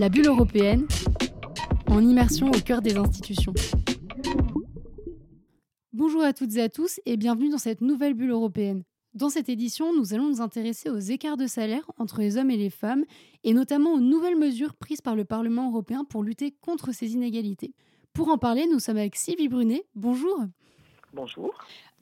La bulle européenne, en immersion au cœur des institutions. Bonjour à toutes et à tous et bienvenue dans cette nouvelle bulle européenne. Dans cette édition, nous allons nous intéresser aux écarts de salaire entre les hommes et les femmes et notamment aux nouvelles mesures prises par le Parlement européen pour lutter contre ces inégalités. Pour en parler, nous sommes avec Sylvie Brunet. Bonjour. Bonjour.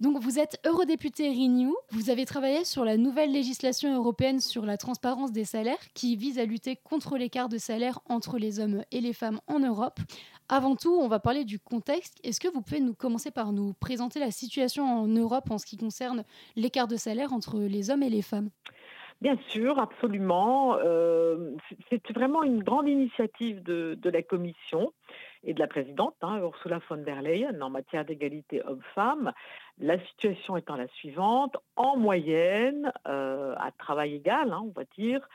Donc vous êtes eurodéputé Renew, vous avez travaillé sur la nouvelle législation européenne sur la transparence des salaires qui vise à lutter contre l'écart de salaire entre les hommes et les femmes en Europe. Avant tout, on va parler du contexte. Est-ce que vous pouvez nous commencer par nous présenter la situation en Europe en ce qui concerne l'écart de salaire entre les hommes et les femmes? Bien sûr, absolument. Euh, c'est vraiment une grande initiative de, la Commission et de la présidente, hein, Ursula von der Leyen, en matière d'égalité hommes-femmes. La situation étant la suivante, en moyenne, euh, à travail égal, hein, on va dire,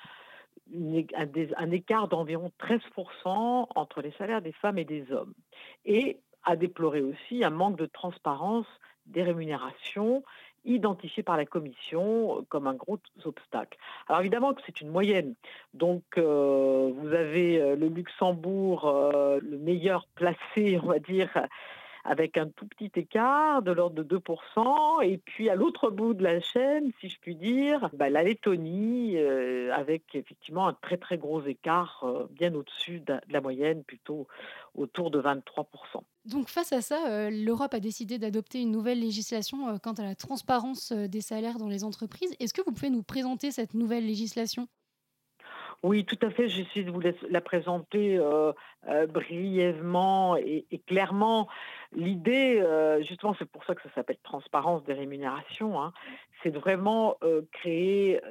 un, écart d'environ 13% entre les salaires des femmes et des hommes. Et à déplorer aussi un manque de transparence des rémunérations identifié par la Commission euh, comme un gros obstacle. Alors évidemment que c'est une moyenne. Donc euh, vous avez euh, le Luxembourg, le meilleur placé, on va dire, avec un tout petit écart de l'ordre de 2%. Et puis à l'autre bout de la chaîne, si je puis dire, bah, la Lettonie, avec effectivement un très très gros écart, bien au-dessus de la moyenne, plutôt autour de 23%. Donc face à ça, euh, l'Europe a décidé d'adopter une nouvelle législation euh, quant à la transparence euh, des salaires dans les entreprises. Est-ce que vous pouvez nous présenter cette nouvelle législation? Oui, tout à fait. J'essaie de vous la présenter brièvement et, clairement. L'idée, justement, c'est pour ça que ça s'appelle transparence des rémunérations. Hein. c'est vraiment créer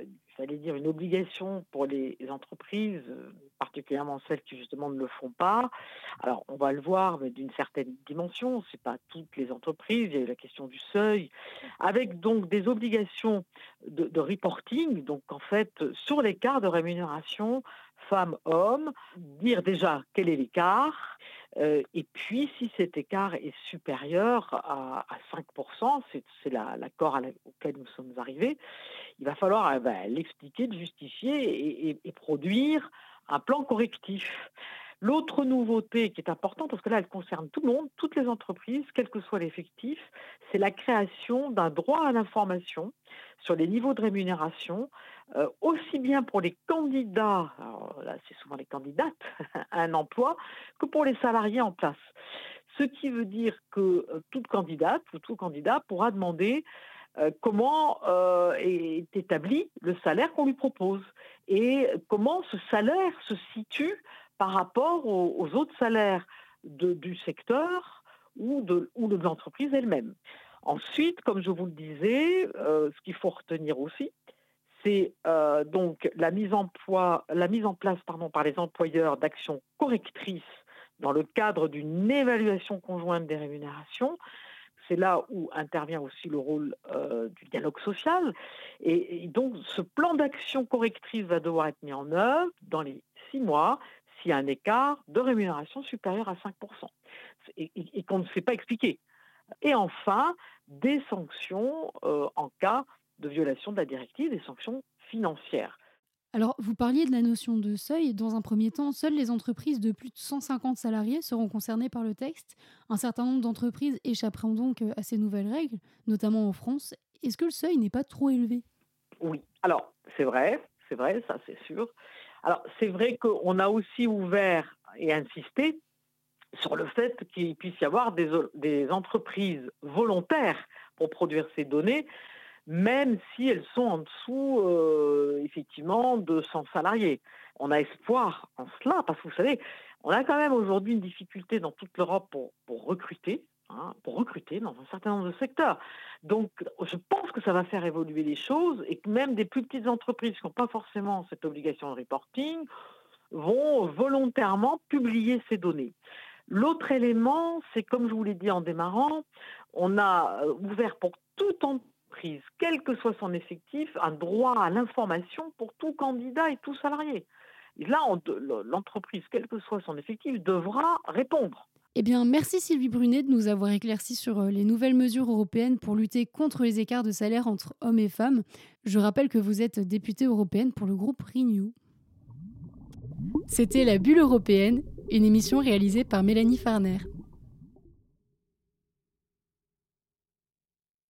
j'allais dire, une obligation pour les entreprises, euh, particulièrement celles qui justement ne le font pas. Alors, on va le voir, mais d'une certaine dimension, ce n'est pas toutes les entreprises, il y a eu la question du seuil, avec donc des obligations de, de reporting, donc en fait, sur l'écart de rémunération femmes-hommes, dire déjà quel est l'écart, euh, et puis si cet écart est supérieur à, 5%, c'est l'accord auquel nous sommes arrivés, il va falloir euh, ben, l'expliquer, le justifier et, produire un plan correctif. L'autre nouveauté qui est importante, parce que là, elle concerne tout le monde, toutes les entreprises, quel que soit l'effectif, c'est la création d'un droit à l'information sur les niveaux de rémunération, euh, aussi bien pour les candidats, c'est souvent les candidates à un emploi, que pour les salariés en place. Ce qui veut dire que euh, toute candidate ou tout candidat pourra demander euh, comment est établi le salaire qu'on lui propose et comment ce salaire se situe par rapport aux, autres salaires du secteur ou de, l'entreprise elle-même. Ensuite, comme je vous le disais, euh, ce qu'il faut retenir aussi, c'est euh, donc la mise en, place par les employeurs d'actions correctrices dans le cadre d'une évaluation conjointe des rémunérations. C'est là où intervient aussi le rôle euh, du dialogue social. Et, donc, ce plan d'action correctrice va devoir être mis en œuvre dans les six mois s'il y a un écart de rémunération supérieur à 5%. et qu'on ne sait pas expliquer. Et enfin, des sanctions euh, en cas de violation de la directive, des sanctions financières. Alors, vous parliez de la notion de seuil. Dans un premier temps, seules les entreprises de plus de 150 salariés seront concernées par le texte. Un certain nombre d'entreprises échapperont donc euh, à ces nouvelles règles, notamment en France. Est-ce que le seuil n'est pas trop élevé? Oui. Alors, c'est vrai, c'est vrai, ça c'est sûr. Alors, c'est vrai qu'on a aussi ouvert et insisté sur le fait qu'il puisse y avoir des, entreprises volontaires pour produire ces données, même si elles sont en dessous, euh, effectivement, de 100 salariés. On a espoir en cela, parce que vous savez, on a quand même aujourd'hui une difficulté dans toute l'Europe pour, recruter, hein, pour recruter dans un certain nombre de secteurs. Donc, je pense que ça va faire évoluer les choses et que même des plus petites entreprises qui n'ont pas forcément cette obligation de reporting vont volontairement publier ces données. L'autre élément, c'est comme je vous l'ai dit en démarrant, on a euh, ouvert pour toute quel que soit son effectif, un droit à l'information pour tout candidat et tout salarié. Et là, l'entreprise, quel que soit son effectif, devra répondre. Eh bien, merci Sylvie Brunet de nous avoir éclairci sur euh, les nouvelles mesures européennes pour lutter contre les écarts de salaire entre hommes et femmes. Je rappelle que vous êtes députée européenne pour le groupe Renew. C'était La Bulle européenne, une émission réalisée par Mélanie Farner.